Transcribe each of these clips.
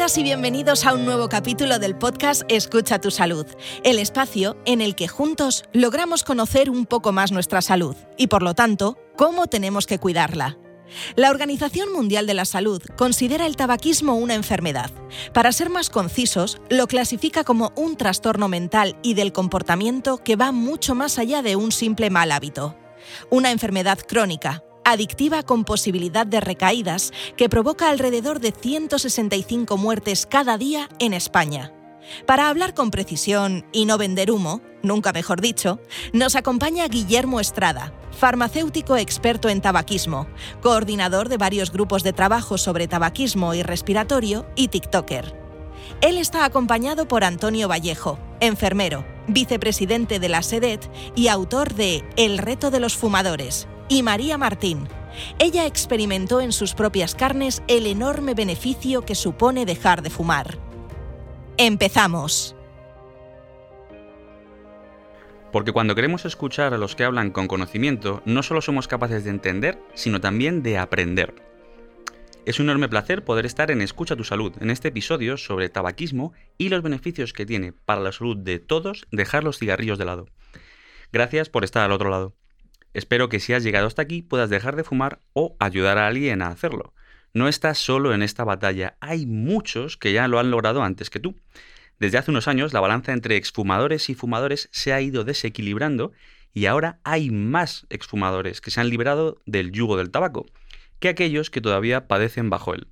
Bienvenidas y bienvenidos a un nuevo capítulo del podcast Escucha tu salud, el espacio en el que juntos logramos conocer un poco más nuestra salud y por lo tanto, cómo tenemos que cuidarla. La Organización Mundial de la Salud considera el tabaquismo una enfermedad. Para ser más concisos, lo clasifica como un trastorno mental y del comportamiento que va mucho más allá de un simple mal hábito. Una enfermedad crónica, adictiva con posibilidad de recaídas, que provoca alrededor de 165 muertes cada día en España. Para hablar con precisión y no vender humo, nunca mejor dicho, nos acompaña Guillermo Estrada, farmacéutico experto en tabaquismo, coordinador de varios grupos de trabajo sobre tabaquismo y respiratorio y TikToker. Él está acompañado por Antonio Vallejo, enfermero, vicepresidente de la SEDET y autor de El reto de los fumadores, y María Martín. Ella experimentó en sus propias carnes el enorme beneficio que supone dejar de fumar. Empezamos. Porque cuando queremos escuchar a los que hablan con conocimiento, no solo somos capaces de entender, sino también de aprender. Es un enorme placer poder estar en Escucha tu Salud, en este episodio sobre tabaquismo y los beneficios que tiene para la salud de todos dejar los cigarrillos de lado. Gracias por estar al otro lado. Espero que si has llegado hasta aquí puedas dejar de fumar o ayudar a alguien a hacerlo. No estás solo en esta batalla, hay muchos que ya lo han logrado antes que tú. Desde hace unos años la balanza entre exfumadores y fumadores se ha ido desequilibrando y ahora hay más exfumadores que se han liberado del yugo del tabaco que aquellos que todavía padecen bajo él.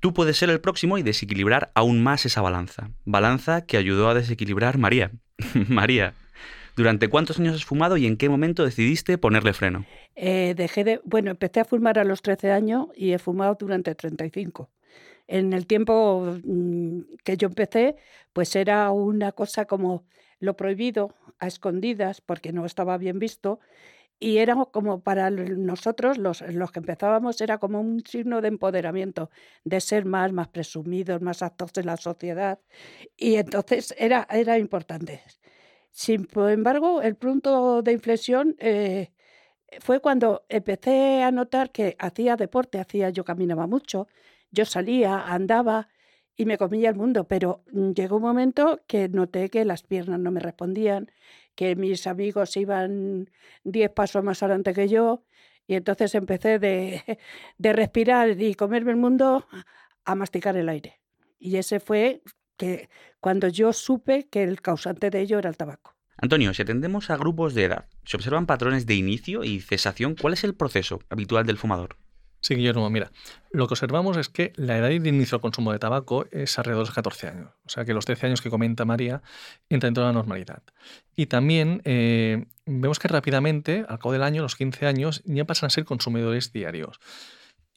Tú puedes ser el próximo y desequilibrar aún más esa balanza. Balanza que ayudó a desequilibrar María. María, ¿durante cuántos años has fumado y en qué momento decidiste ponerle freno? Eh, dejé de, bueno, empecé a fumar a los 13 años y he fumado durante 35 en el tiempo mm, que yo empecé, pues era una cosa como lo prohibido a escondidas porque no estaba bien visto y era como para nosotros los, los que empezábamos era como un signo de empoderamiento, de ser más, más presumidos, más actos en la sociedad y entonces era, era importante. Sin embargo, el punto de inflexión eh, fue cuando empecé a notar que hacía deporte, hacía, yo caminaba mucho, yo salía, andaba y me comía el mundo, pero mm, llegó un momento que noté que las piernas no me respondían, que mis amigos iban diez pasos más adelante que yo, y entonces empecé de, de respirar y comerme el mundo a masticar el aire. Y ese fue que cuando yo supe que el causante de ello era el tabaco. Antonio, si atendemos a grupos de edad, ¿se observan patrones de inicio y cesación? ¿Cuál es el proceso habitual del fumador? Sí, Guillermo, mira, lo que observamos es que la edad de inicio al consumo de tabaco es alrededor de los 14 años. O sea que los 13 años que comenta María entra dentro de la normalidad. Y también eh, vemos que rápidamente, al cabo del año, los 15 años, ya pasan a ser consumidores diarios.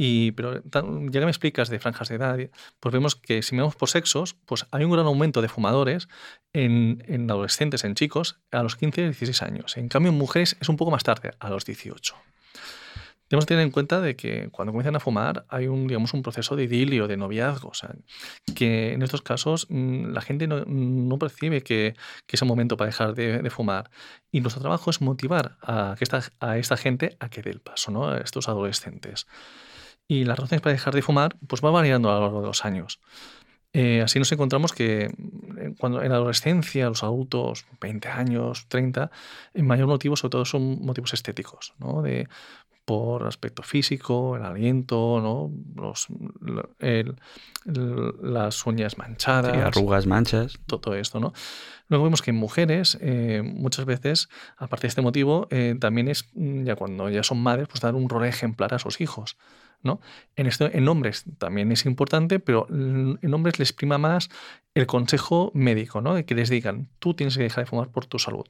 Y, pero ya que me explicas de franjas de edad, pues vemos que si vemos por sexos, pues hay un gran aumento de fumadores en, en adolescentes, en chicos, a los 15 y 16 años. En cambio, en mujeres es un poco más tarde, a los 18. Tenemos que tener en cuenta de que cuando comienzan a fumar hay un, digamos, un proceso de idilio, de noviazgo, o sea, que en estos casos mm, la gente no, percibe que, que, es el momento para dejar de, fumar. Y nuestro trabajo es motivar a, que esta, a esta gente a que dé el paso, ¿no? a estos adolescentes. Y las razones para dejar de fumar pues van variando a lo largo de los años. Eh, así nos encontramos que mm, cuando en la adolescencia, los adultos, 20 años, 30, el mayor motivo sobre todo son motivos estéticos, ¿no? de por aspecto físico, el aliento, ¿no? Los, las uñas manchadas. arrugas, manchas. Todo esto, ¿no? Luego vemos que en mujeres, eh, muchas veces, aparte de este motivo, eh, también es, mm, ya cuando ya son madres, pues dar un rol ejemplar a sus hijos. ¿No? En, en hombres también es importante, pero en hombres les prima más el consejo médico, ¿no? Que les digan, tú tienes que dejar de fumar por tu salud,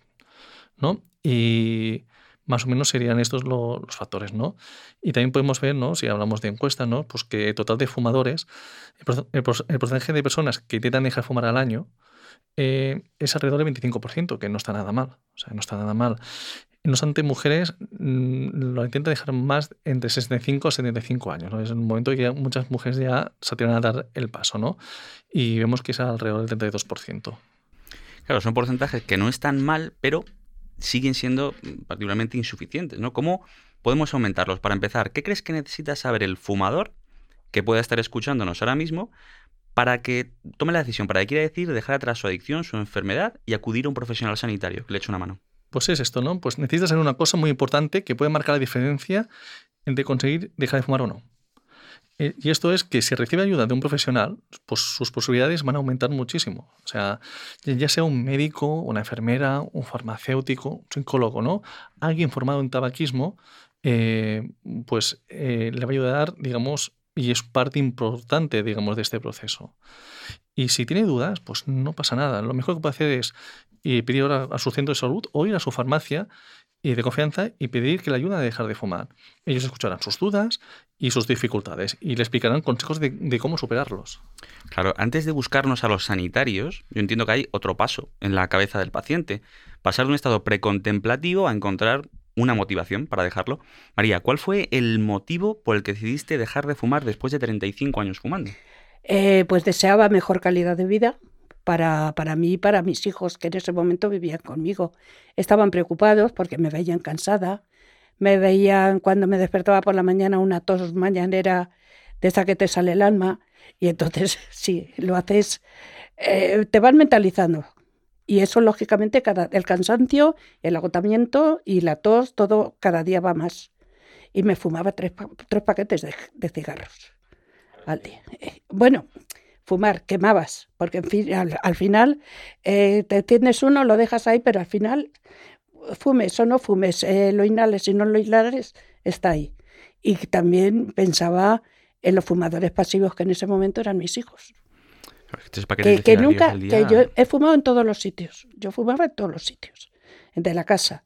¿no? Y más o menos serían estos los factores, ¿no? Y también podemos ver. Si hablamos de encuestas, ¿no? Pues que total de fumadores, el, porcentaje de personas que intentan dejar de fumar al año eh, es alrededor del 25%, que no está nada mal. No está nada mal. No obstante, mujeres mm, lo intentan dejar más entre 65 y 75 años. ¿no? Es un momento que muchas mujeres ya se atreven a dar el paso, ¿no? Y vemos que es alrededor del 32%. Claro, son porcentajes que no están mal, pero siguen siendo particularmente insuficientes, ¿no? ¿Cómo podemos aumentarlos? Para empezar, ¿qué crees que necesita saber el fumador que pueda estar escuchándonos ahora mismo para que tome la decisión, para que quiera decir dejar atrás su adicción, su enfermedad y acudir a un profesional sanitario que le eche una mano? Pues es esto, ¿no? Pues necesitas hacer una cosa muy importante que puede marcar la diferencia entre conseguir dejar de fumar o no. Eh, y esto es que si recibe ayuda de un profesional, pues sus posibilidades van a aumentar muchísimo. O sea, ya sea un médico, una enfermera, un farmacéutico, un psicólogo, ¿no? Alguien formado en tabaquismo, eh, pues eh, le va a ayudar, digamos, y es parte importante, digamos, de este proceso. Y si tiene dudas, pues no pasa nada. Lo mejor que puede hacer es pedir a, su centro de salud o ir a su farmacia y de confianza y pedir que le ayude a dejar de fumar. Ellos escucharán sus dudas y sus dificultades y le explicarán consejos de, de, cómo superarlos. Claro, antes de buscarnos a los sanitarios, yo entiendo que hay otro paso en la cabeza del paciente. Pasar de un estado precontemplativo a encontrar una motivación para dejarlo. María, ¿cuál fue el motivo por el que decidiste dejar de fumar después de 35 años fumando? Eh, pues deseaba mejor calidad de vida para, para mí y para mis hijos, que en ese momento vivían conmigo. Estaban preocupados porque me veían cansada, me veían cuando me despertaba por la mañana una tos mañanera de esa que te sale el alma, y entonces si lo haces, eh, te van mentalizando. Y eso, lógicamente, cada, el cansancio, el agotamiento y la tos, todo cada día va más. Y me fumaba tres, tres paquetes de, cigarros al día. Eh, bueno, fumar, quemabas, porque en fin, al, final eh, te tienes uno, lo dejas ahí, pero al final fumes o no fumes, eh, lo inhales y no lo inhales, está ahí. Y también pensaba en los fumadores pasivos que en ese momento eran mis hijos. Que, nunca, que yo he fumado en todos los sitios. Yo fumaba en todos los sitios, de la casa.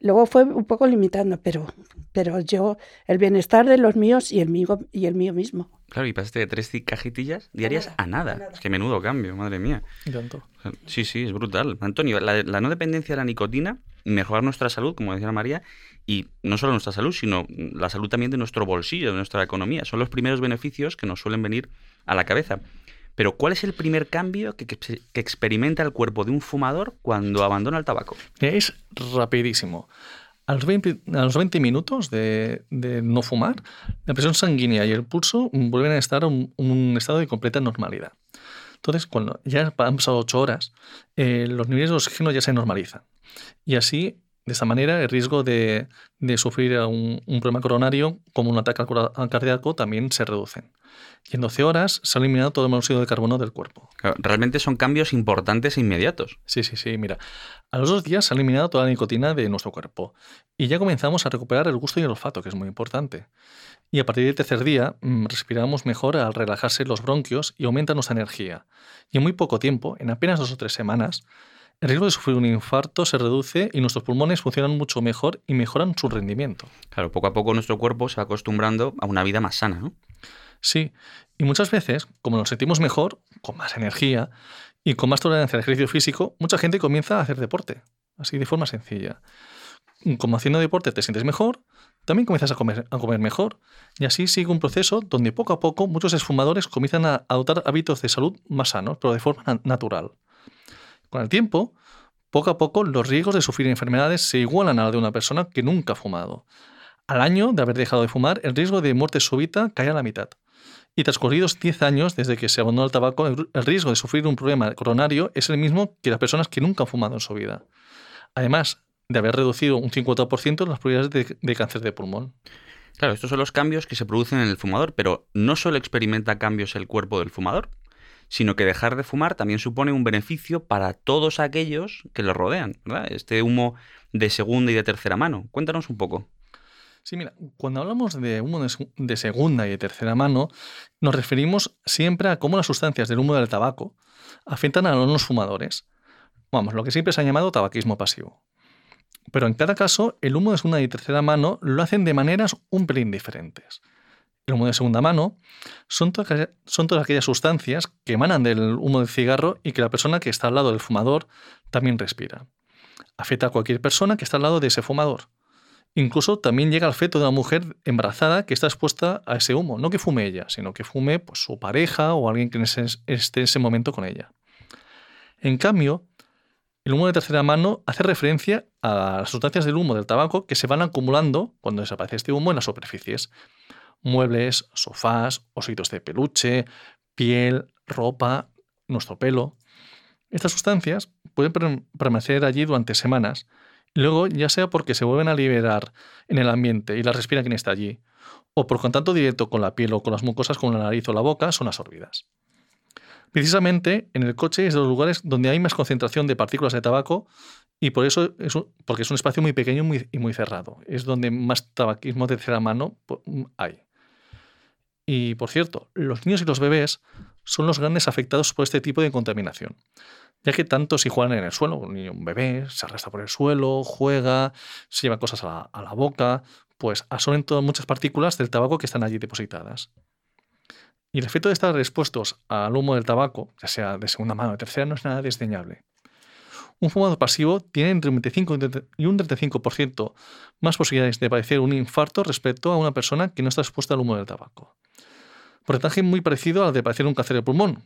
Luego fue un poco limitando, pero, pero yo, el bienestar de los míos y el mío, y el mío mismo. Claro, y pasaste de tres cajitillas diarias a nada. Es que menudo cambio, madre mía. Sí, sí, es brutal. Antonio, la, la, no dependencia de la nicotina, mejorar nuestra salud, como decía María, y no solo nuestra salud, sino la salud también de nuestro bolsillo, de nuestra economía. Son los primeros beneficios que nos suelen venir a la cabeza. Pero ¿cuál es el primer cambio que, experimenta el cuerpo de un fumador cuando abandona el tabaco? Es rapidísimo. A los 20, a los 20 minutos de, no fumar, la presión sanguínea y el pulso vuelven a estar en un, estado de completa normalidad. Entonces, cuando ya han pasado 8 horas, eh, los niveles de oxígeno ya se normalizan. Y así de esta manera, el riesgo de, sufrir un, problema coronario, como un ataque al cardíaco, también se reducen. Y en 12 horas se ha eliminado todo el monóxido de carbono del cuerpo. Realmente son cambios importantes e inmediatos. Sí, sí, sí. Mira, a los dos días se ha eliminado toda la nicotina de nuestro cuerpo. Y ya comenzamos a recuperar el gusto y el olfato, que es muy importante. Y a partir del tercer día mm, respiramos mejor al relajarse los bronquios y aumenta nuestra energía. Y en muy poco tiempo, en apenas dos o tres semanas, el riesgo de sufrir un infarto se reduce y nuestros pulmones funcionan mucho mejor y mejoran su rendimiento. Claro, poco a poco nuestro cuerpo se va acostumbrando a una vida más sana, ¿no? Sí, y muchas veces, como nos sentimos mejor, con más energía y con más tolerancia al ejercicio físico, mucha gente comienza a hacer deporte, así de forma sencilla. Como haciendo deporte te sientes mejor, también comienzas a comer, a comer mejor. Y así sigue un proceso donde poco a poco muchos esfumadores comienzan a adoptar hábitos de salud más sanos, pero de forma natural. Con el tiempo, poco a poco los riesgos de sufrir enfermedades se igualan a los de una persona que nunca ha fumado. Al año de haber dejado de fumar, el riesgo de muerte súbita cae a la mitad. Y transcurridos 10 años desde que se abandonó el tabaco, el riesgo de sufrir un problema coronario es el mismo que las personas que nunca han fumado en su vida. Además de haber reducido un 50% las probabilidades de, de cáncer de pulmón. Claro, estos son los cambios que se producen en el fumador, pero no solo experimenta cambios el cuerpo del fumador, sino que dejar de fumar también supone un beneficio para todos aquellos que lo rodean, ¿verdad? Este humo de segunda y de tercera mano. Cuéntanos un poco. Sí, mira, cuando hablamos de humo de segunda y de tercera mano, nos referimos siempre a cómo las sustancias del humo del tabaco afectan a los fumadores. Vamos, lo que siempre se ha llamado tabaquismo pasivo. Pero en cada caso, el humo de segunda y tercera mano lo hacen de maneras un pelín diferentes el humo de segunda mano, son, todas aquellas sustancias que emanan del humo del cigarro y que la persona que está al lado del fumador también respira. Afecta a cualquier persona que está al lado de ese fumador. Incluso también llega al feto de una mujer embarazada que está expuesta a ese humo. No que fume ella, sino que fume pues, su pareja o alguien que esté en ese momento con ella. En cambio, el humo de tercera mano hace referencia a las sustancias del humo del tabaco que se van acumulando cuando desaparece este humo en las superficies muebles, sofás, ositos de peluche, piel, ropa, nuestro pelo. Estas sustancias pueden permanecer allí durante semanas y luego ya sea porque se vuelven a liberar en el ambiente y las respira quien está allí, o por contacto directo con la piel o con las mucosas como la nariz o la boca son absorbidas. Precisamente en el coche es de los lugares donde hay más concentración de partículas de tabaco y por eso es porque es un espacio muy pequeño y muy cerrado. Es donde más tabaquismo de tercera mano hay. Y por cierto, los niños y los bebés son los grandes afectados por este tipo de contaminación, ya que tanto si juegan en el suelo, un niño, un bebé, se arrastra por el suelo, juega, se lleva cosas a la, boca, pues absorben todas muchas partículas del tabaco que están allí depositadas. Y el efecto de estar expuestos al humo del tabaco, ya sea de segunda mano o de tercera, no es nada desdeñable. Un fumador pasivo tiene entre un 25 y un 35% más posibilidades de padecer un infarto respecto a una persona que no está expuesta al humo del tabaco porcentaje muy parecido al de padecer un cáncer de pulmón,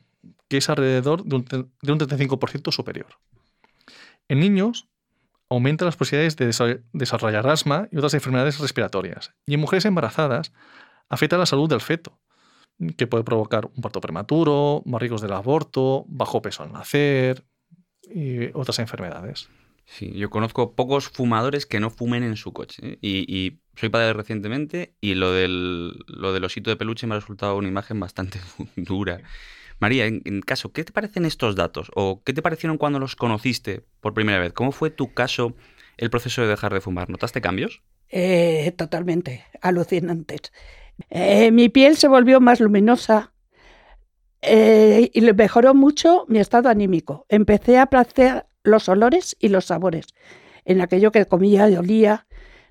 que es alrededor de un, 35% superior. En niños, aumenta las posibilidades de desarrollar asma y otras enfermedades respiratorias. Y en mujeres embarazadas, afecta la salud del feto, que puede provocar un parto prematuro, más riesgos del aborto, bajo peso al nacer y otras enfermedades. Sí, yo conozco pocos fumadores que no fumen en su coche. ¿eh? Y, soy padre recientemente y lo del, lo del osito de peluche me ha resultado una imagen bastante dura. María, en, caso, ¿qué te parecen estos datos? ¿O qué te parecieron cuando los conociste por primera vez? ¿Cómo fue tu caso el proceso de dejar de fumar? ¿Notaste cambios? Eh, totalmente, alucinantes. Eh, mi piel se volvió más luminosa y le mejoró mucho mi estado anímico. Empecé a apreciar los olores y los sabores, en aquello que comía y olía.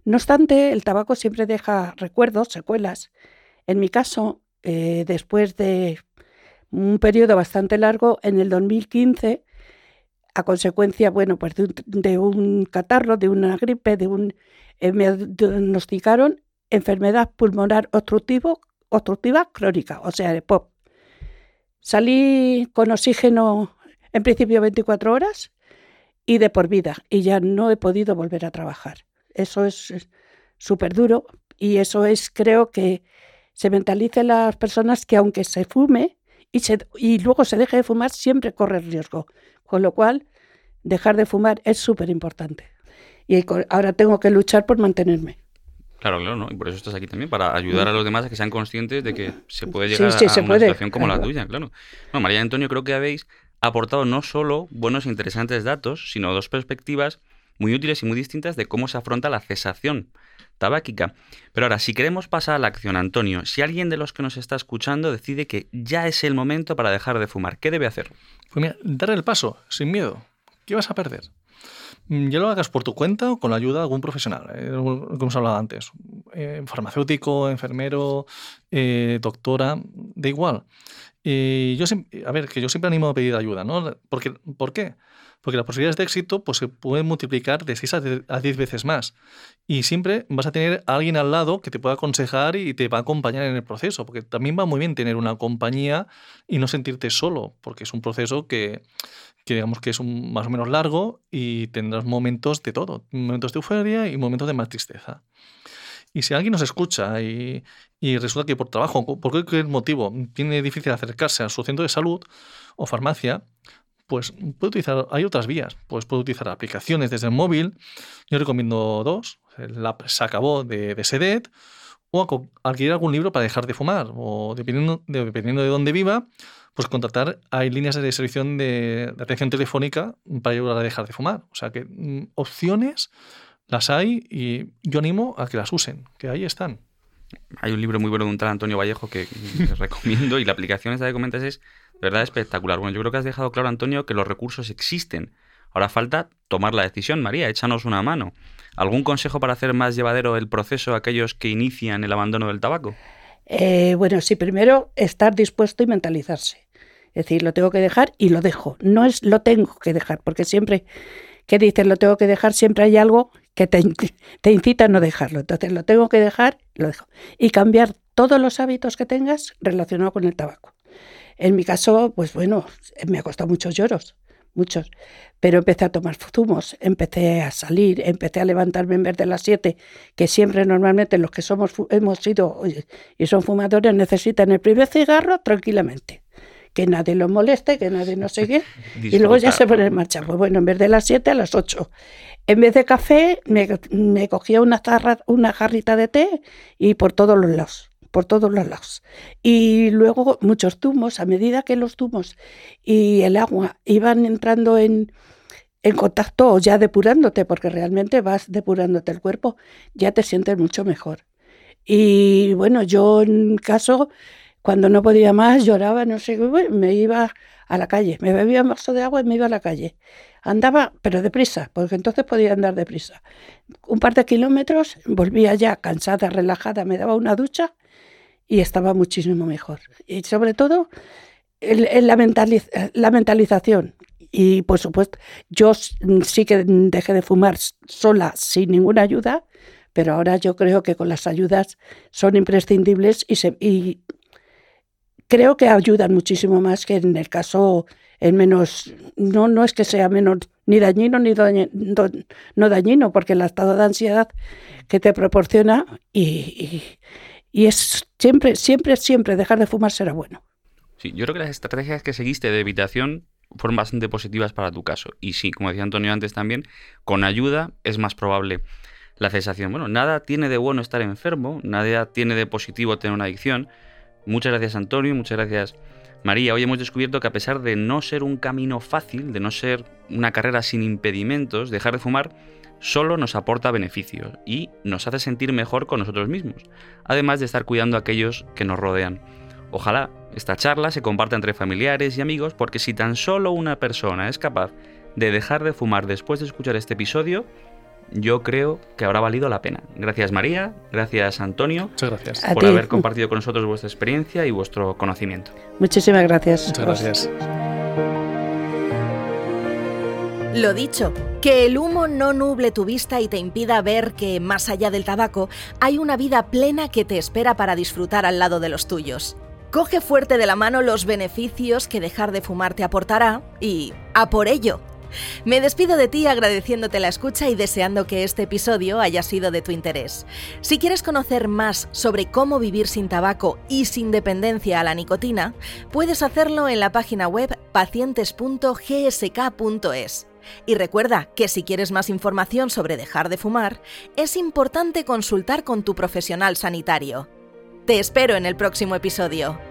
No obstante, el tabaco siempre deja recuerdos, secuelas. En mi caso, eh, después de un periodo bastante largo, en el 2015, a consecuencia, bueno, pues de un, catarro, de una gripe, de un, eh, me diagnosticaron enfermedad pulmonar obstructivo, obstructiva crónica, o sea, de POP. Salí con oxígeno en principio 24 horas y de por vida. Y ya no he podido volver a trabajar. Eso es súper duro y eso es, creo que se mentalicen las personas que aunque se fume y, y luego se deje de fumar, siempre corre riesgo. Con lo cual, dejar de fumar es súper importante. Y ahora tengo que luchar por mantenerme. Claro, claro, ¿no? Y por eso estás aquí también, para ayudar a los demás a que sean conscientes de que se puede llegar a una situación como la tuya, claro. Bueno, María y Antonio, creo que habéis aportado no solo buenos e interesantes datos, sino dos perspectivas muy útiles y muy distintas de cómo se afronta la cesación tabáquica. Pero ahora, si queremos pasar a la acción, Antonio, si alguien de los que nos está escuchando decide que ya es el momento para dejar de fumar, ¿qué debe hacer? Pues mira, dar el paso, sin miedo. ¿Qué vas a perder? Mm, ya lo hagas por tu cuenta o con la ayuda de algún profesional, eh, como hemos hablado antes. Eh, farmacéutico, enfermero, eh, doctora, da igual. Y yo, a ver, que yo siempre animo a pedir ayuda, ¿no? ¿Por qué? Porque las posibilidades de éxito pues, se pueden multiplicar de 6 a 10 veces más. Y siempre vas a tener alguien al lado que te pueda aconsejar y te va a acompañar en el proceso. Porque también va muy bien tener una compañía y no sentirte solo, porque es un proceso que, que digamos que es un, más o menos largo y tendrás momentos de todo, momentos de euforia y momentos de más tristeza. Y si alguien nos escucha y, resulta que por trabajo, por cualquier motivo, tiene difícil acercarse a su centro de salud o farmacia, pues puede utilizar, hay otras vías. Pues puede utilizar aplicaciones desde el móvil. Yo recomiendo dos. La se acabó de, de Sedet o adquirir algún libro para dejar de fumar. O dependiendo de, dependiendo de dónde viva, pues contratar, hay líneas de servicio de, de atención telefónica para ayudar a dejar de fumar. O sea que mm, opciones las hay y yo animo a que las usen, que ahí están. Hay un libro muy bueno de un tal Antonio Vallejo que, recomiendo y la aplicación esta que comentas es verdad espectacular. Bueno, yo creo que has dejado claro, Antonio, que los recursos existen. Ahora falta tomar la decisión. María, échanos una mano. ¿Algún consejo para hacer más llevadero el proceso a aquellos que inician el abandono del tabaco? Eh, bueno, sí, primero estar dispuesto y mentalizarse. Es decir, lo tengo que dejar y lo dejo. No es lo tengo que dejar, porque siempre que dices lo tengo que dejar, siempre hay algo que te, te incita a no dejarlo. Entonces lo tengo que dejar, lo dejo. Y cambiar todos los hábitos que tengas relacionados con el tabaco. En mi caso, pues bueno, me ha costado muchos lloros, muchos. Pero empecé a tomar zumos, empecé a salir, empecé a levantarme en vez de las 7, que siempre normalmente los que somos hemos sido y son fumadores necesitan el primer cigarro tranquilamente. que nadie lo moleste, que nadie no sé qué, y luego ya se pone en marcha. Pues bueno, en vez de las 7, a las 8. En vez de café, me, cogía una, una jarrita de té y por todos los lados por todos los lados. Y luego muchos zumos, a medida que los zumos y el agua iban entrando en, en contacto o ya depurándote, porque realmente vas depurándote el cuerpo, ya te sientes mucho mejor. Y bueno, yo en caso, cuando no podía más, lloraba, no sé, me iba a la calle, me bebía un vaso de agua y me iba a la calle. Andaba, pero deprisa, porque entonces podía andar deprisa. Un par de kilómetros, volvía ya cansada, relajada, me daba una ducha y estaba muchísimo mejor. Y sobre todo, en la, mentalización. Y por supuesto, yo sí que dejé de fumar sola, sin ninguna ayuda, pero ahora yo creo que con las ayudas son imprescindibles y, se, y creo que ayudan muchísimo más que en el caso en menos, no, no es que sea menos ni dañino ni no dañino, porque el estado de ansiedad que te proporciona y, y, es siempre, siempre, siempre dejar de fumar será bueno. Sí, yo creo que las estrategias que seguiste de evitación fueron bastante positivas para tu caso. Y sí, como decía Antonio antes también, con ayuda es más probable la cesación. Bueno, nada tiene de bueno estar enfermo, nada tiene de positivo tener una adicción. Muchas gracias Antonio, muchas gracias María. Hoy hemos descubierto que a pesar de no ser un camino fácil, de no ser una carrera sin impedimentos, dejar de fumar solo nos aporta beneficios y nos hace sentir mejor con nosotros mismos, además de estar cuidando a aquellos que nos rodean. Ojalá esta charla se comparta entre familiares y amigos porque si tan solo una persona es capaz de dejar de fumar después de escuchar este episodio, yo creo que habrá valido la pena. Gracias María, gracias Antonio. Muchas gracias. por haber compartido con nosotros vuestra experiencia y vuestro conocimiento. Muchísimas gracias. Muchas gracias. Lo dicho, que el humo no nuble tu vista y te impida ver que, más allá del tabaco, hay una vida plena que te espera para disfrutar al lado de los tuyos. Coge fuerte de la mano los beneficios que dejar de fumar te aportará y a por ello. Me despido de ti agradeciéndote la escucha y deseando que este episodio haya sido de tu interés. Si quieres conocer más sobre cómo vivir sin tabaco y sin dependencia a la nicotina, puedes hacerlo en la página web pacientes.gsk.es. Y recuerda que si quieres más información sobre dejar de fumar, es importante consultar con tu profesional sanitario. Te espero en el próximo episodio.